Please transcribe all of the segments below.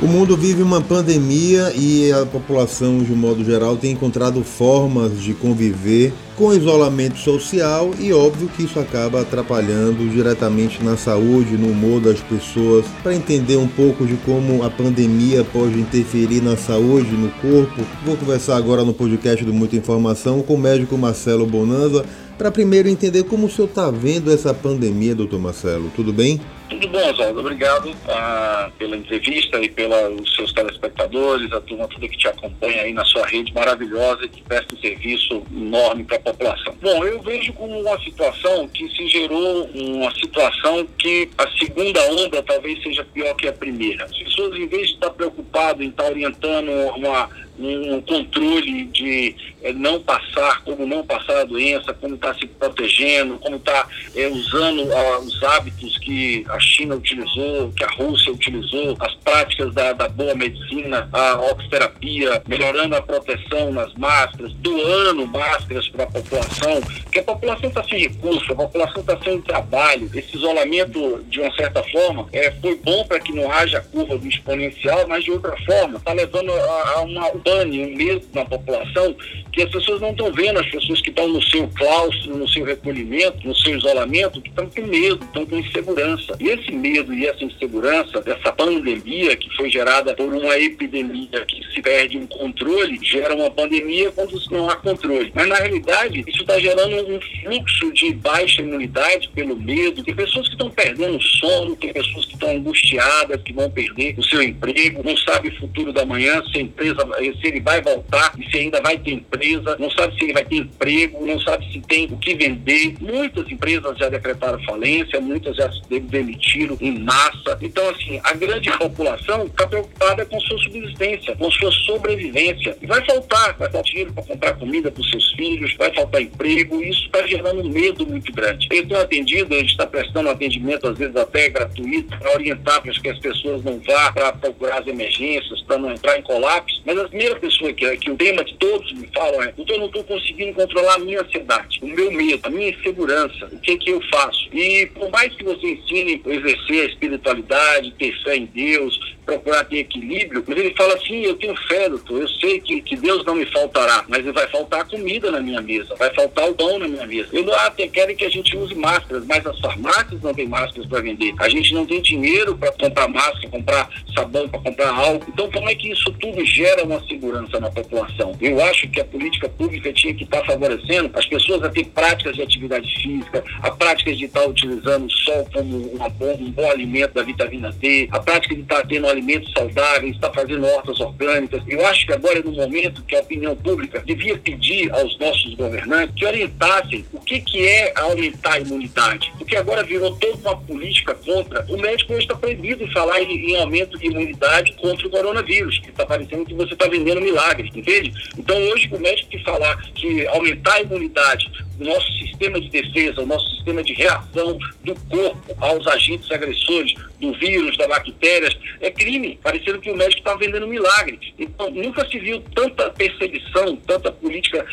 O mundo vive uma pandemia e a população, de um modo geral, tem encontrado formas de conviver com isolamento social e óbvio que isso acaba atrapalhando diretamente na saúde, no humor das pessoas. Para entender um pouco de como a pandemia pode interferir na saúde, no corpo, vou conversar agora no podcast do Muita Informação com o médico Marcelo Bonanza para primeiro entender como o senhor está vendo essa pandemia, doutor Marcelo. Tudo bem? Tudo bom, Oswaldo. Obrigado ah, pela entrevista e pelos seus telespectadores, a turma toda que te acompanha aí na sua rede maravilhosa e que presta um serviço enorme para a população. Bom, eu vejo como uma situação que se gerou uma situação que a segunda onda talvez seja pior que a primeira. As pessoas, em vez de estar preocupadas em estar orientando uma um controle de é, não passar, como não passar a doença, como está se protegendo, como está é, usando ah, os hábitos que a China utilizou, que a Rússia utilizou, as práticas da, da boa medicina, a oxiterapia, melhorando a proteção nas máscaras, doando máscaras para a população, porque a população está sem recurso, a população está sem trabalho. Esse isolamento, de uma certa forma, é, foi bom para que não haja curva do exponencial, mas de outra forma, está levando a, a uma pane, um medo na população que as pessoas não estão vendo, as pessoas que estão no seu claustro, no seu recolhimento, no seu isolamento, que estão com medo, estão com insegurança. E esse medo e essa insegurança dessa pandemia que foi gerada por uma epidemia que se perde um controle, gera uma pandemia quando não há controle. Mas na realidade, isso está gerando um fluxo de baixa imunidade pelo medo. Tem pessoas que estão perdendo sono, tem pessoas que estão angustiadas, que vão perder o seu emprego, não sabe o futuro da manhã, se a empresa, se ele vai voltar e se ainda vai ter empresa, não sabe se ele vai ter emprego, não sabe se tem o que vender. Muitas empresas já decretaram falência, muitas já demitiram em massa. Então, assim, a grande população está preocupada com sua subsistência, com sua sobrevivência. E vai faltar, vai faltar dinheiro para comprar comida para os seus filhos, vai faltar emprego, e isso está gerando um medo muito grande. Eu tenho atendido, a gente está prestando atendimento, às vezes até gratuito, para orientar para que as pessoas não vá para procurar as emergências, para não entrar em colapso. Mas a primeira pessoa que, que o tema de todos me falam é: eu não estou conseguindo controlar a minha ansiedade, o meu medo, a minha insegurança, o que, que eu faço? E por mais que você ensine a exercer a espiritualidade, ter fé em Deus, procurar ter equilíbrio, mas ele fala assim, eu tenho fé, doutor, eu sei que, que Deus não me faltará, mas vai faltar comida na minha mesa, vai faltar o pão na minha mesa. Eu ah, até querem que a gente use máscaras, mas as farmácias não têm máscaras para vender. A gente não tem dinheiro para comprar máscara, comprar sabão, para comprar álcool. Então, como é que isso tudo gera uma segurança na população? Eu acho que a política pública tinha que estar tá favorecendo as pessoas a ter práticas de atividade física, a prática de estar utilizando o sol como uma um bom alimento da vitamina D, a prática de estar tendo alimentos saudáveis, está fazendo hortas orgânicas. Eu acho que agora é no momento que a opinião pública devia pedir aos nossos governantes que orientassem o que, que é aumentar a imunidade. Porque agora virou toda uma política contra. O médico hoje está proibido de falar em, em, aumento de imunidade contra o coronavírus, que está parecendo que você está vendendo milagre, entende? Então hoje o médico que falar que aumentar a imunidade o nosso sistema de defesa, o nosso sistema de reação do corpo aos agentes agressores, do vírus, da bactérias, é crime, parecendo que o médico está vendendo um milagre. Então, nunca se viu tanta perseguição, tanta política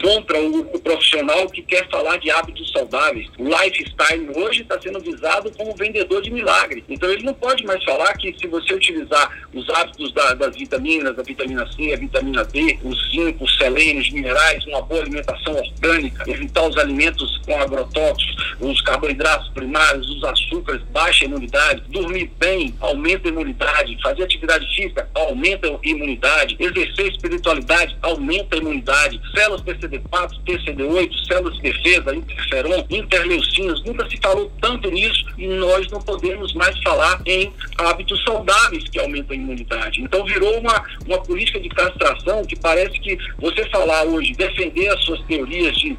contra o, o profissional que quer falar de hábitos saudáveis. O lifestyle hoje está sendo visado como vendedor de milagre. Então, ele não pode mais falar que se você utilizar os hábitos da, das vitaminas, a vitamina C, a vitamina D, os zinco, os selênios, minerais, uma boa alimentação orgânica, evitar os alimentos com agrotóxicos, os carboidratos primários, os açúcares, baixa imunidade, dormir bem, aumenta a imunidade, fazer atividade física, aumenta a imunidade, exercer espiritualidade, aumenta a imunidade, células TCD4, TCD8, células de defesa, interferon, interleucinas, nunca se falou tanto nisso e nós não podemos mais falar em hábitos saudáveis que aumentam a imunidade. Então virou uma, uma política de castração que parece que você falar hoje, defender as suas teorias de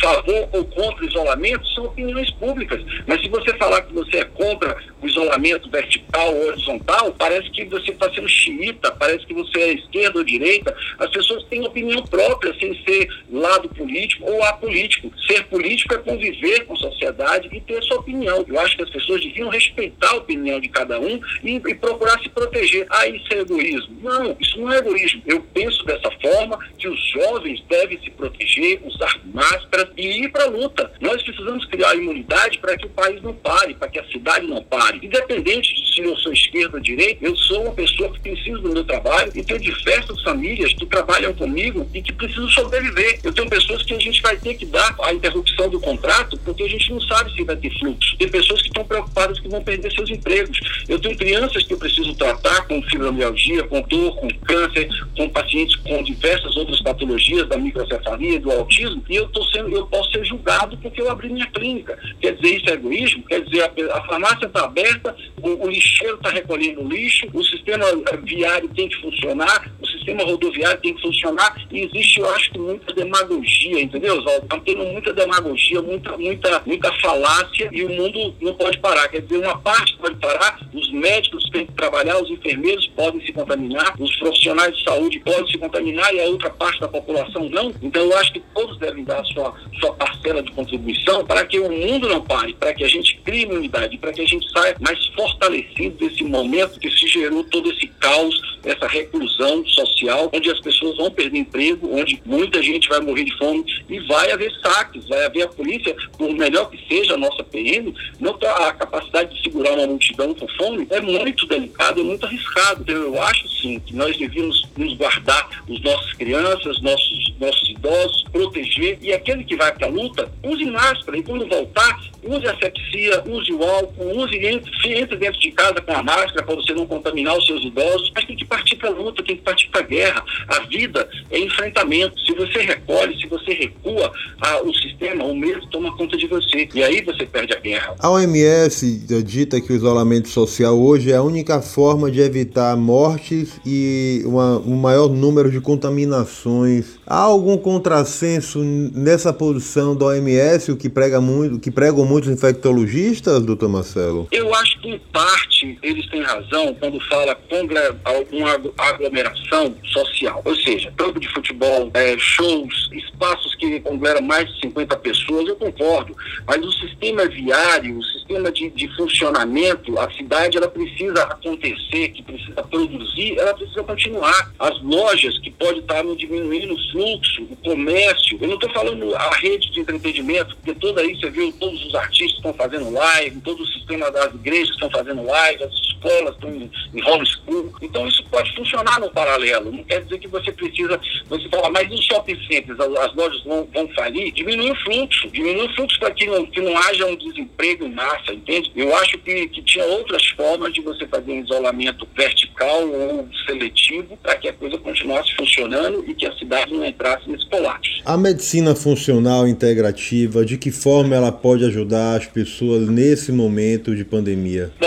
favor ou contra isolamento são opiniões públicas. Mas se você falar que você é contra isolamento vertical ou horizontal, parece que você está sendo xiita, parece que você é esquerda ou direita. As pessoas têm opinião própria, sem ser lado político ou apolítico. Ser político é conviver com a sociedade e ter sua opinião. Eu acho que as pessoas deviam respeitar a opinião de cada um e, e procurar se proteger. Ah, isso é egoísmo. Não, isso não é egoísmo. Eu penso dessa forma que os jovens devem se proteger, usar máscaras e ir para a luta. Nós precisamos criar imunidade para que o país não pare, para que a cidade não pare. Independente de se eu sou esquerda ou direita, eu sou uma pessoa que precisa do meu trabalho e tenho diversas famílias que trabalham comigo e que precisam sobreviver. Eu tenho pessoas que a gente vai ter que dar a interrupção do contrato porque a gente não sabe se vai ter fluxo. Tem pessoas que estão preocupadas que vão perder seus empregos. Eu tenho crianças que eu preciso tratar com fibromialgia, com dor, com câncer, com pacientes com diversas outras patologias da microcefalia, do autismo, e eu, tô sendo, eu posso ser julgado porque eu abri minha clínica. Quer dizer, isso é egoísmo? Quer dizer, a, a farmácia está aberta, o, o lixeiro está recolhendo lixo, o sistema viário tem que funcionar, sistema rodoviário tem que funcionar, e existe, eu acho muita demagogia, entendeu, Oswaldo? Está tendo muita demagogia, muita, muita, muita falácia, e o mundo não pode parar. Quer dizer, uma parte pode parar, os médicos têm que trabalhar, os enfermeiros podem se contaminar, os profissionais de saúde podem se contaminar e a outra parte da população não. Então, eu acho que todos devem dar a sua, sua parcela de contribuição para que o mundo não pare, para que a gente crie unidade, para que a gente saia mais fortalecido desse momento que se gerou todo esse caos, essa reclusão social, onde as pessoas vão perder emprego, onde muita gente vai morrer de fome e vai haver saques, vai haver a polícia, por melhor que seja a nossa PM, não tá, a capacidade de segurar uma multidão com fome é muito delicado, é muito arriscado. Então, eu acho sim que nós devíamos nos guardar os nossos crianças, nossos, nossos idosos, proteger e aquele que vai para a luta, use máscara e quando voltar, use asepsia, use o álcool, use entre, entre dentro de casa com a máscara para você não contaminar os seus idosos, mas tem que partir para a luta, tem que partir para guerra. A vida é enfrentamento. Se você recolhe, se você recua, a, o sistema, o medo toma conta de você e aí você perde a guerra. A OMS dita que o isolamento social hoje é a única forma de evitar mortes e uma, um maior número de contaminações. Há algum contrassenso nessa posição da OMS, o que prega muito, que pregam muitos infectologistas, doutor Marcelo? Eu acho que em parte eles têm razão quando fala alguma aglomeração social, ou seja, campo de futebol, é, shows, espaços que conglomeram mais de 50 pessoas, eu concordo, mas o sistema viário, o sistema de, de funcionamento, a cidade ela precisa acontecer, que precisa produzir, ela precisa continuar. As lojas que pode estar diminuindo o fluxo, o comércio, eu não estou falando a rede de entretenimento, porque toda aí você viu, todos os artistas estão fazendo live, todo o sistema das igrejas estão fazendo live, as escolas em, em homeschool, então isso pode funcionar no paralelo, não quer dizer que você precisa, você fala, mas os shopping centers, as, as lojas vão, vão falir, diminui o fluxo, diminui o fluxo para que não, que não haja um desemprego em massa, entende? Eu acho que, que tinha outras formas de você fazer um isolamento vertical ou seletivo para que a coisa continuasse funcionando e que a cidade não entrasse nesse colapso. A medicina funcional integrativa, de que forma ela pode ajudar as pessoas nesse momento de pandemia? Bom,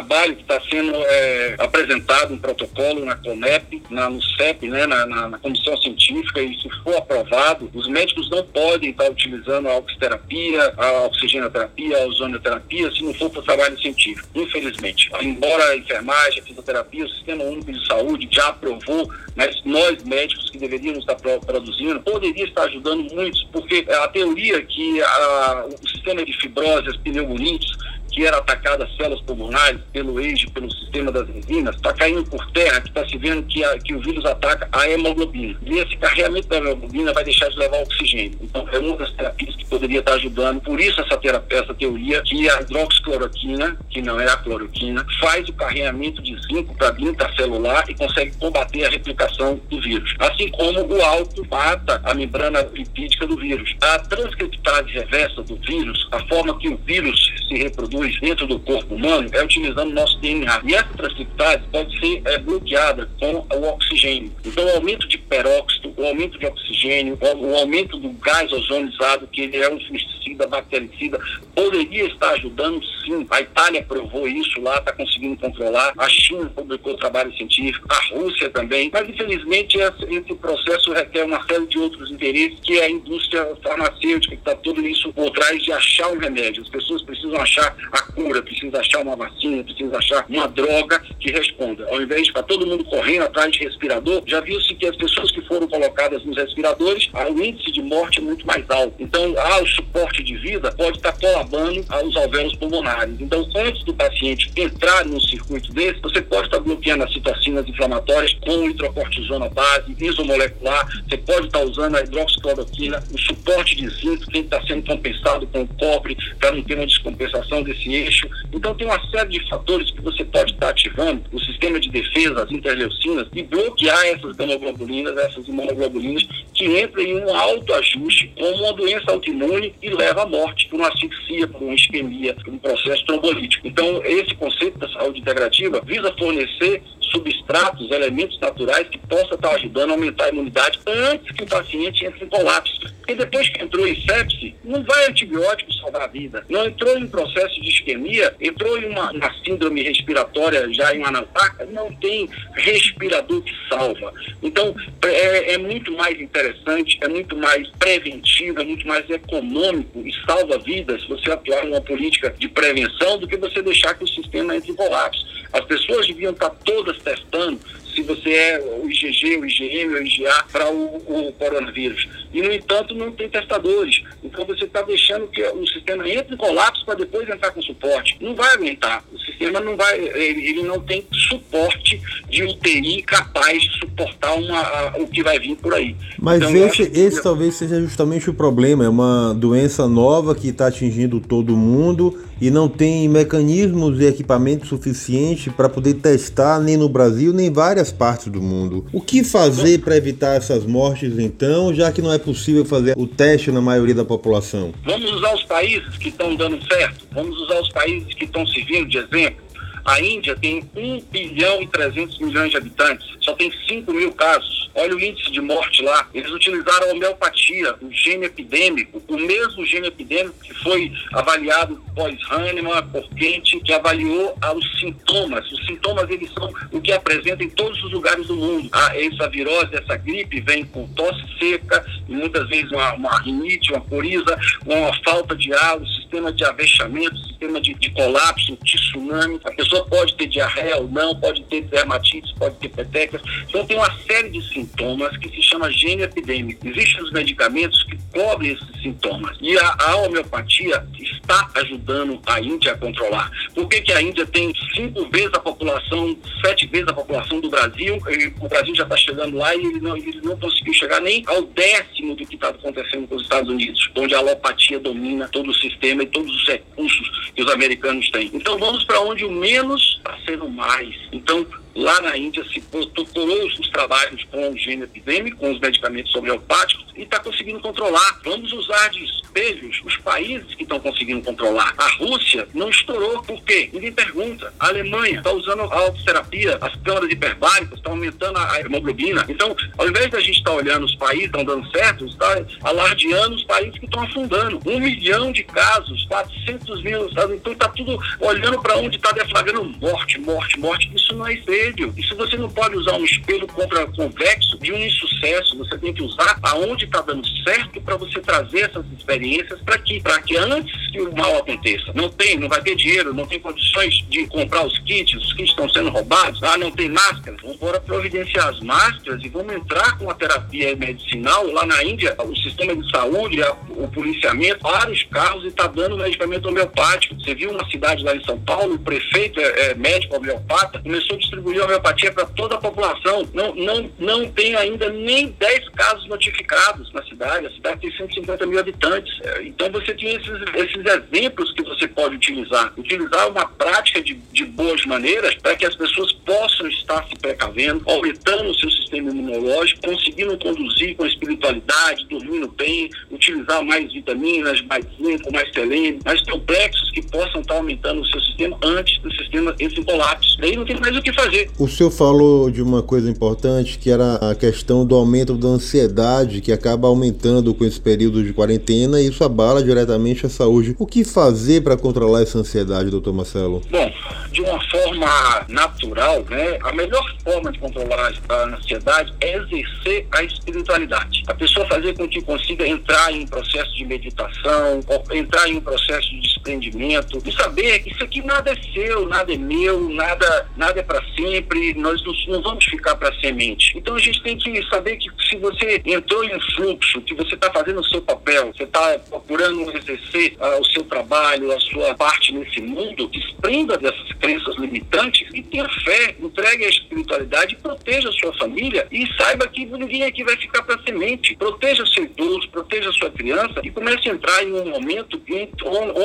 trabalho que está sendo é, apresentado, um protocolo na CONEP, na, no CEP, né, na, na, na, Comissão Científica, e se for aprovado, os médicos não podem estar utilizando a oxiterapia, a oxigenoterapia, a ozonioterapia, se não for para o trabalho científico, infelizmente. Embora a enfermagem, a fisioterapia, o Sistema Único de Saúde já aprovou, mas nós médicos que deveríamos estar produzindo, poderia estar ajudando muitos, porque a teoria que a, o sistema de fibrose, as pneumonites, que era atacada as células pulmonares pelo eixo, pelo sistema das enzimas, está caindo por terra, que está se vendo que, a, que o vírus ataca a hemoglobina. E esse carregamento da hemoglobina vai deixar de levar oxigênio. Então, é uma das terapias que poderia estar ajudando. Por isso, essa, terapia, essa teoria que a hidroxicloroquina, que não é a cloroquina, faz o carregamento de zinco para dentro da celular e consegue combater a replicação do vírus. Assim como o álcool mata a membrana lipídica do vírus. A transcriptase reversa do vírus, a forma que o vírus se reproduz, produz dentro do corpo humano é utilizando o nosso DNA. E essa transcriptase pode ser é, bloqueada com o oxigênio. Então, o aumento de peróxido, o aumento de oxigênio, o, o aumento do gás ozonizado, que ele é um fungicida, bactericida, poderia estar ajudando sim. A Itália provou isso lá, está conseguindo controlar. A China publicou trabalho científico, a Rússia também. Mas, infelizmente, esse, processo requer uma série de outros interesses, que é a indústria farmacêutica, que está tudo isso por trás de achar um remédio. As pessoas precisam achar a cura, precisa achar uma vacina, precisa achar uma droga que responda. Ao invés de ficar todo mundo correndo atrás de respirador, já viu-se que as pessoas que foram colocadas nos respiradores, o índice de morte é muito mais alto. Então, ah, o suporte de vida pode estar inflamando os alvéolos pulmonares. Então, antes do paciente entrar num circuito desse, você pode estar bloqueando as citocinas inflamatórias com hidrocortisona base, isomolecular, você pode estar usando a hidroxicloroquina, o suporte de zinco tem que estar sendo compensado com o cobre para não ter uma descompensação desse eixo. Então, tem uma série de fatores que você pode estar ativando o sistema de defesa, as interleucinas, e bloquear essas gamoglobulinas, essas imunoglobulinas, que entram em um autoajuste como uma doença autoimune e leva à morte por uma asfixia, por uma isquemia, por um processo trombolítico. Então, esse conceito da saúde integrativa visa fornecer substratos, elementos naturais que possam estar ajudando a aumentar a imunidade antes que o paciente entre em colapso. Porque depois que entrou em sepse, não vai antibiótico salvar a vida. Não entrou em processo de isquemia, entrou em uma, uma síndrome respiratória já em uma anataca, não tem respirador que salva. Então, é, é muito mais interessante, é muito mais preventivo, é muito mais econômico e salva vidas você atuar numa política de prevenção do que você deixar que o sistema entre em colapso. As pessoas deviam estar todas testando se você é o IgG, o IgM, o IgA para o, o, coronavírus. E, no entanto, não tem testadores. Então, você está deixando que o sistema entre em colapso para depois entrar com suporte. Não vai aumentar. O sistema não vai, ele, ele não tem suporte de UTI capaz de suportar uma, a, o que vai vir por aí. Mas então, esse, acho... esse talvez seja justamente o problema. É uma doença nova que está atingindo todo mundo e não tem mecanismos e equipamentos suficientes para poder testar nem no Brasil nem em várias partes do mundo. O que fazer para evitar essas mortes então, já que não é possível fazer o teste na maioria da população? Vamos usar os países que estão dando certo, vamos usar os países que estão servindo de exemplo. A Índia tem 1 bilhão e 300 milhões de habitantes, só tem 5 mil casos. Olha o índice de morte lá. Eles utilizaram a homeopatia, o gene epidêmico, o mesmo gene epidêmico que foi avaliado pós-Hahnemann, por Kent, que avaliou os sintomas. Os sintomas, eles são o que apresenta em todos os lugares do mundo. Ah, essa virose, essa gripe vem com tosse seca, muitas vezes uma, uma rinite, uma coriza, uma falta de ar, sistema de avexamento, sistema de, de colapso, tsunami. A pessoa pode ter diarreia ou não, pode ter dermatite, pode ter petecas. Então tem uma série de sintomas que se chama gene epidêmico. Existem os medicamentos que cobrem esses sintomas. E a, a homeopatia está ajudando a Índia a controlar. Por que, que a Índia tem cinco vezes a população, sete vezes a população do Brasil? o Brasil já está chegando lá e ele não, ele não conseguiu chegar nem ao décimo do que está acontecendo com os Estados Unidos, onde a alopatia domina todo o sistema e todos os recursos que os americanos têm. Então vamos para onde o menos está sendo mais. Então Lá na Índia se procurou os trabalhos com o gene epidêmico, com os medicamentos homeopáticos e está conseguindo controlar. Vamos usar de espelhos os países que estão conseguindo controlar. A Rússia não estourou, por quê? Ninguém pergunta. A Alemanha está usando a autoterapia, as câmaras hiperbáricas estão aumentando a hemoglobina. Então, ao invés da gente estar tá olhando os países que estão dando certo, está alardeando os países que estão afundando. Um milhão de casos, 400 mil, então está tudo olhando para onde está deflagrando morte, morte, morte. Isso não é espelho espelho. Isso você não pode usar um espelho contra convexo de um insucesso. Você tem que usar aonde está dando certo para você trazer essas experiências para que, para que antes que o mal aconteça. Não tem, não vai ter dinheiro, não tem condições de comprar os kits, os kits estão sendo roubados, ah, não tem máscara. Vamos embora providenciar as máscaras e vamos entrar com a terapia medicinal lá na Índia, o sistema de saúde, o policiamento para os carros e está dando medicamento homeopático. Você viu uma cidade lá em São Paulo, o prefeito é, é médico homeopata, começou a distribuir homeopatia para toda a população. Não, não, não tem ainda nem 10 casos notificados na cidade. A cidade tem 150 mil habitantes. É, então você tem esses, esses exemplos que você pode utilizar. Utilizar uma prática de, de boas maneiras para que as pessoas possam estar se precavendo, aumentando o seu sistema imunológico, conseguindo conduzir com espiritualidade, dormindo bem, utilizar mais vitaminas, mais zinco, mais selênio, mais complexos que possam estar aumentando o seu sistema antes do sistema esse colapso. Daí não tem mais o que fazer o senhor falou de uma coisa importante que era a questão do aumento da ansiedade que acaba aumentando com esse período de quarentena e isso abala diretamente a saúde. O que fazer para controlar essa ansiedade, doutor Marcelo? Bom, de uma forma natural, né, a melhor forma de controlar a ansiedade é exercer a espiritualidade. a pessoa fazer com que consiga entrar em um processo de meditação, entrar em um processo de desprendimento, e saber que isso aqui nada é seu, nada é meu, nada, nada é para sempre, nós não, não vamos ficar para semente. Então a gente tem que saber que se você entrou em um fluxo, que você está fazendo o seu papel, você está procurando exercer uh, o seu trabalho, a sua parte nesse mundo, desprenda dessas crenças limitantes e tenha fé, entregue a espiritualidade, proteja a sua família e saiba que ninguém aqui vai ficar para semente. Proteja seu idoso, proteja sua criança e comece a entrar em um momento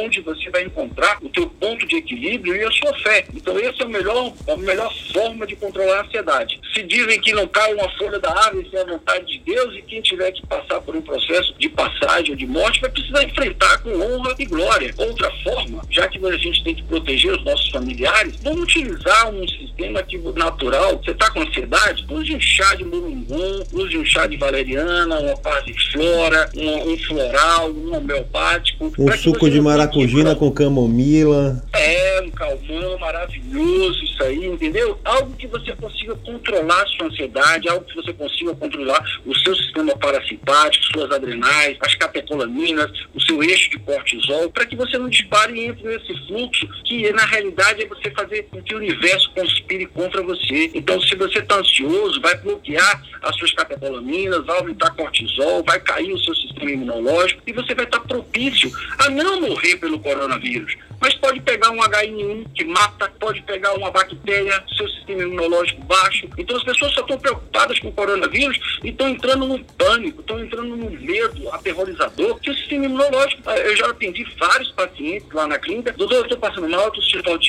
onde você vai encontrar o teu ponto de equilíbrio e a sua fé. Então essa é o melhor, a melhor forma de controlar a ansiedade. Se dizem que não cai uma folha da árvore sem a vontade de Deus e quem tiver que passar por um processo de passagem ou de morte vai precisar enfrentar com honra e glória. Outra forma, já que a gente tem que proteger os nossos familiares, vamos utilizar um sistema que, natural. Você está com ansiedade? Use um chá de moringun, use um chá de valeriana, uma passiflora, um, um floral, um homeopático. Um suco de maracujina com camomila. É, um calmão maravilhoso, isso aí, entendeu? Algo que você consiga controlar a sua ansiedade, algo que você consiga controlar o seu sistema parasimpático, suas adrenais, as catecolaminas, o seu eixo de cortisol, para que você não dispare e entre nesse fluxo que na realidade é você fazer com que o universo conspire contra você. Então, se você está ansioso, vai bloquear as suas catecolaminas, vai aumentar cortisol, vai cair o seu sistema imunológico e você vai estar tá propício a não morrer pelo coronavírus. Mas pode pegar um HN1 que mata, pode pegar uma bactéria, seu sistema imunológico baixo. Então as pessoas só estão preocupadas com coronavírus e estão entrando no pânico, estão entrando no medo aterrorizador que o sistema imunológico. Eh, eu já atendi vários pacientes lá na clínica, doutor, eu estou passando mal, estou sentindo falta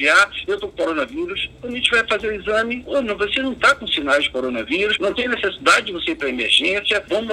eu estou com coronavírus. Quando a gente vai fazer o exame, você não está com sinais de coronavírus, não tem necessidade de você ir para emergência, vamos,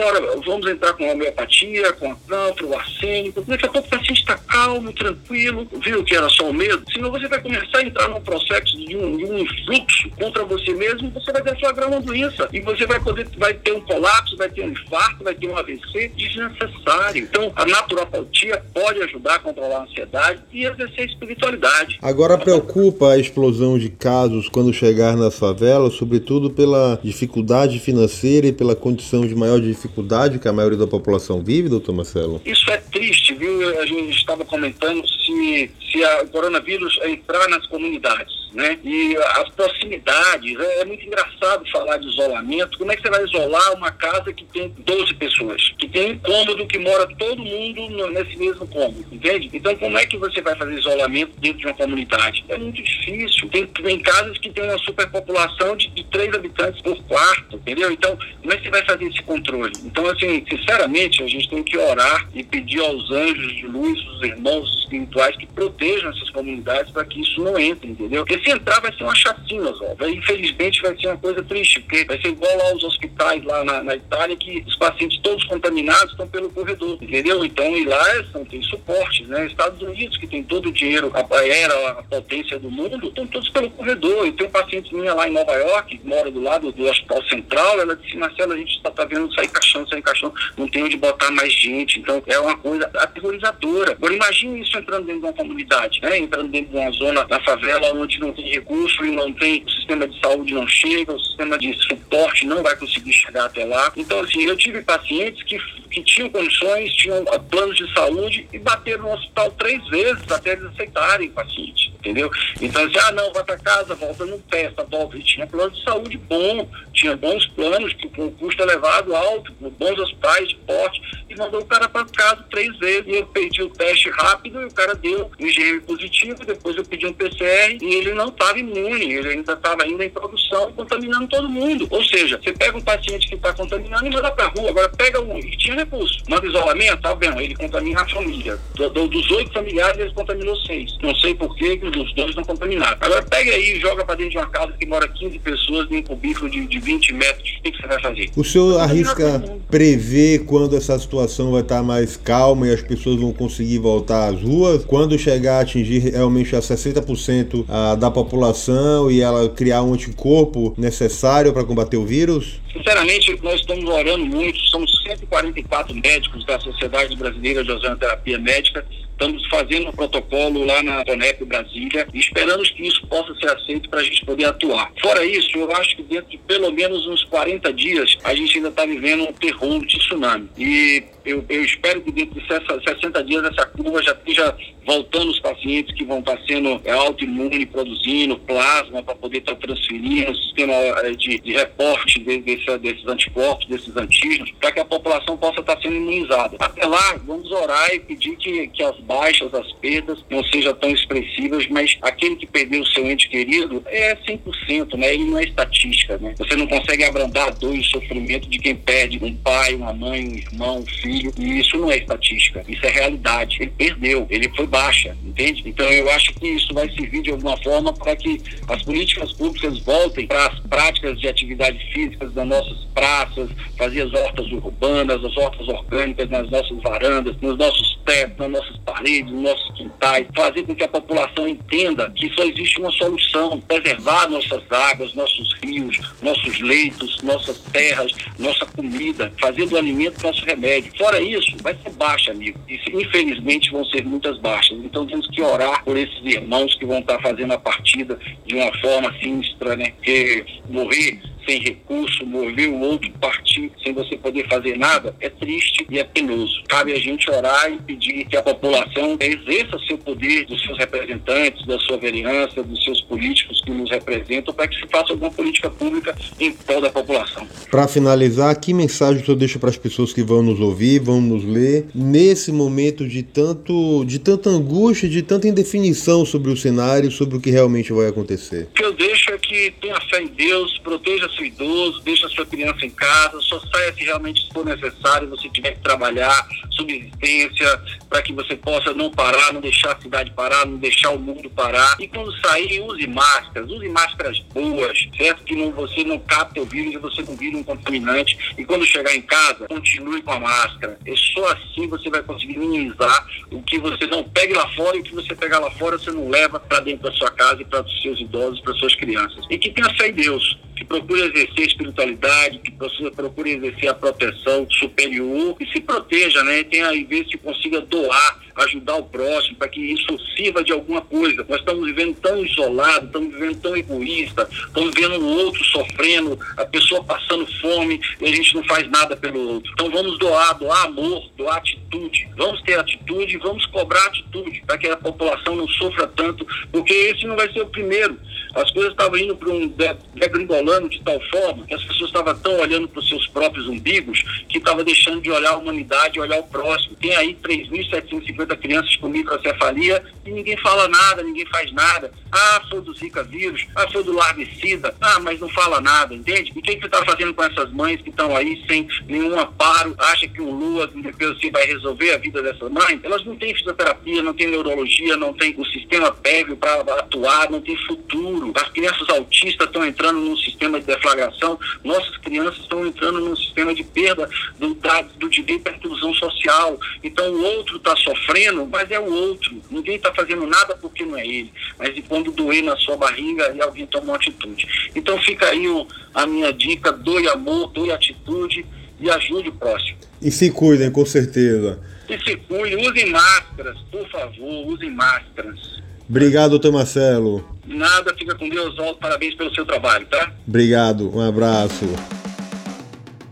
vamos entrar com a homeopatia, com a planta, o arsênico. Daqui a pouco o paciente está calmo, tranquilo, viu que era só o medo? Senão você vai começar a entrar num processo de um, de um influxo contra você mesmo, você vai sua grande doença e você vai poder, vai ter um colapso, vai ter um infarto, vai ter um AVC desnecessário. Então, a naturopatia pode ajudar a controlar a ansiedade e exercer a espiritualidade. Agora preocupa a explosão de casos quando chegar nas favelas, sobretudo pela dificuldade financeira e pela condição de maior dificuldade que a maioria da população vive, doutor Marcelo? Isso é triste, viu? A gente estava comentando se, se a, o coronavírus entrar nas comunidades né? E as proximidades, é, é, muito engraçado falar de isolamento. Como é que você vai isolar uma casa que tem 12 pessoas? Que tem um cômodo que mora todo mundo nesse mesmo cômodo, entende? Então, como é que você vai fazer isolamento dentro de uma comunidade? É muito difícil. Tem, tem casas que tem uma superpopulação de, de três habitantes por quarto, entendeu? Então, como é que você vai fazer esse controle? Então, assim, sinceramente, a gente tem que orar e pedir aos anjos de luz, os irmãos espirituais que protejam essas comunidades para que isso não entre, entendeu? Porque se entrar vai ser uma chacina. Infelizmente vai ser uma coisa triste, porque vai ser igual aos hospitais lá na, na Itália, que os pacientes todos contaminados estão pelo corredor, entendeu? Então, e lá são, tem suporte, né? Estados Unidos, que tem todo o dinheiro, a era a potência do mundo, estão todos pelo corredor. E tem um paciente minha lá em Nova York, que mora do lado do Hospital Central, ela disse, Marcelo, a gente está tá vendo sair caixão, sair caixão, não tem onde botar mais gente. Então, é uma coisa aterrorizadora. Agora, imagine isso entrando dentro de uma comunidade, né? Entrando dentro de uma zona da favela onde não tem recurso e não tem, o sistema de saúde não chega, o sistema de suporte não vai conseguir chegar até lá. Então, assim, eu tive pacientes que, que tinham condições, tinham planos de saúde e bateram no hospital três vezes até eles aceitarem paciente entendeu? Então, assim, ah, não, vai para casa, volta, não testa, volta. E tinha plano de saúde bom, tinha bons planos, com custo elevado, alto, com bons hospitais de porte, e mandou o cara para casa três vezes. E eu pedi o teste rápido e o cara deu um IgM positivo, depois eu pedi um PCR e ele não estava imune, ele ainda estava ainda em produção contaminando todo mundo. Ou seja, você pega um paciente que está contaminando e manda para rua, agora pega um, e tinha recurso, manda isolamento, tá vendo? Ele contamina a família. Do, do, dos oito familiares, ele contaminou seis. Não sei por que os dois estão contaminados. Agora pega aí e joga para dentro de uma casa que mora 15 pessoas em um cubículo de, de 20 metros. O que, que você vai fazer? O senhor arrisca prever quando essa situação vai estar mais calma e as pessoas vão conseguir voltar às ruas? Quando chegar a atingir realmente a 60% a, da população e ela criar um anticorpo necessário para combater o vírus? Sinceramente, nós estamos orando muito. Somos 144 médicos da Sociedade Brasileira de Ozonoterapia Médica Estamos fazendo um protocolo lá na Conep Brasília e esperamos que isso possa ser aceito para a gente poder atuar. Fora isso, eu acho que dentro de pelo menos uns 40 dias a gente ainda está vivendo um terror de tsunami. E eu, eu, espero que dentro de 60 dias essa curva já esteja voltando os pacientes que vão estar sendo é, autoimune, produzindo plasma para poder estar transferindo o sistema é, de, de reporte de, desse, desses anticorpos, desses antígenos, para que a população possa estar sendo imunizada. Até lá, vamos orar e pedir que, que as baixas, as perdas não sejam tão expressivas, mas aquele que perdeu o seu ente querido é 100%, né? ele não é estatística. Né? Você não consegue abrandar a dor e o sofrimento de quem perde um pai, uma mãe, um irmão, um filho, e isso não é estatística, isso é realidade. Ele perdeu, ele foi baixa, entende? Então eu acho que isso vai servir de alguma forma para que as políticas públicas voltem para as práticas de atividades físicas das nossas praças, fazer as hortas urbanas, as hortas orgânicas nas nossas varandas, nos nossos tetos, nas nossas paredes, nos nossos quintais, fazer com que a população entenda que só existe uma solução, preservar nossas águas, nossos rios, nossos leitos, nossas terras, nossa comida, fazer do alimento nosso remédio. Fora isso, vai ser baixa, amigo. E infelizmente vão ser muitas baixas. Então temos que orar por esses irmãos que vão estar fazendo a partida de uma forma sinistra, né? Porque morrer sem recurso, mover o outro partir sem você poder fazer nada, é triste e é penoso. Cabe a gente orar e pedir que a população exerça seu poder dos seus representantes, da sua vereança, dos seus políticos que nos representam, para que se faça alguma política pública em prol da população. Para finalizar, que mensagem senhor deixa para as pessoas que vão nos ouvir, vão nos ler, nesse momento de tanto de tanta angústia, de tanta indefinição sobre o cenário, sobre o que realmente vai acontecer? O que eu deixo é que tenha fé em Deus, proteja seu idoso, deixa sua criança em casa, só saia se realmente for necessário, você tiver que trabalhar, subsistência, para que você possa não parar, não deixar a cidade parar, não deixar o mundo parar. E quando sair, use máscaras, use máscaras boas, certo? Que não, você não capte o vírus e você não vira um contaminante. E quando chegar em casa, continue com a máscara. E só assim você vai conseguir minimizar o que você não pegue lá fora e o que você pegar lá fora você não leva para dentro da sua casa e para os seus idosos, para suas crianças. E que tenha fé em Deus que procure exercer a espiritualidade, que procure exercer a proteção superior e se proteja, né? Tenha, em vez se consiga doar, ajudar o próximo, para que isso sirva de alguma coisa. Nós estamos vivendo tão isolados, estamos vivendo tão egoísta, estamos vendo o outro sofrendo, a pessoa passando fome e a gente não faz nada pelo outro. Então vamos doar, doar amor, doar atitude. Vamos ter atitude, vamos cobrar atitude para que a população não sofra tanto, porque esse não vai ser o primeiro. As coisas estavam indo para um degringolando de tal forma que as pessoas estavam tão olhando para os seus próprios umbigos que estava deixando de olhar a humanidade olhar o próximo. Tem aí 3.750 crianças com microcefalia e ninguém fala nada, ninguém faz nada. Ah, foi do Zika vírus, ah, foi do larvicida, ah, mas não fala nada, entende? E o que você está fazendo com essas mães que estão aí sem nenhum amparo, acha que o Lua, assim, vai resolver a vida dessas mães? Elas não têm fisioterapia, não têm neurologia, não têm o sistema prévio para atuar, não tem futuro. As crianças autistas estão entrando num sistema de deflagração, nossas crianças estão entrando num sistema de perda do, da, do direito à inclusão social. Então o outro está sofrendo, mas é o outro. Ninguém está fazendo nada porque não é ele. Mas e quando doer na sua barriga e alguém toma uma atitude. Então fica aí o, a minha dica: doe amor, doe atitude e ajude o próximo. E se cuidem, com certeza. E se cuidem, usem máscaras, por favor, usem máscaras. Obrigado, doutor Marcelo. Nada, fica com Deus, Oswaldo. Parabéns pelo seu trabalho, tá? Obrigado, um abraço.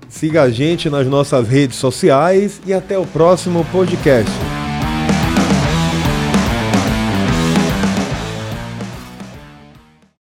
Siga a gente nas nossas redes sociais e até o próximo podcast.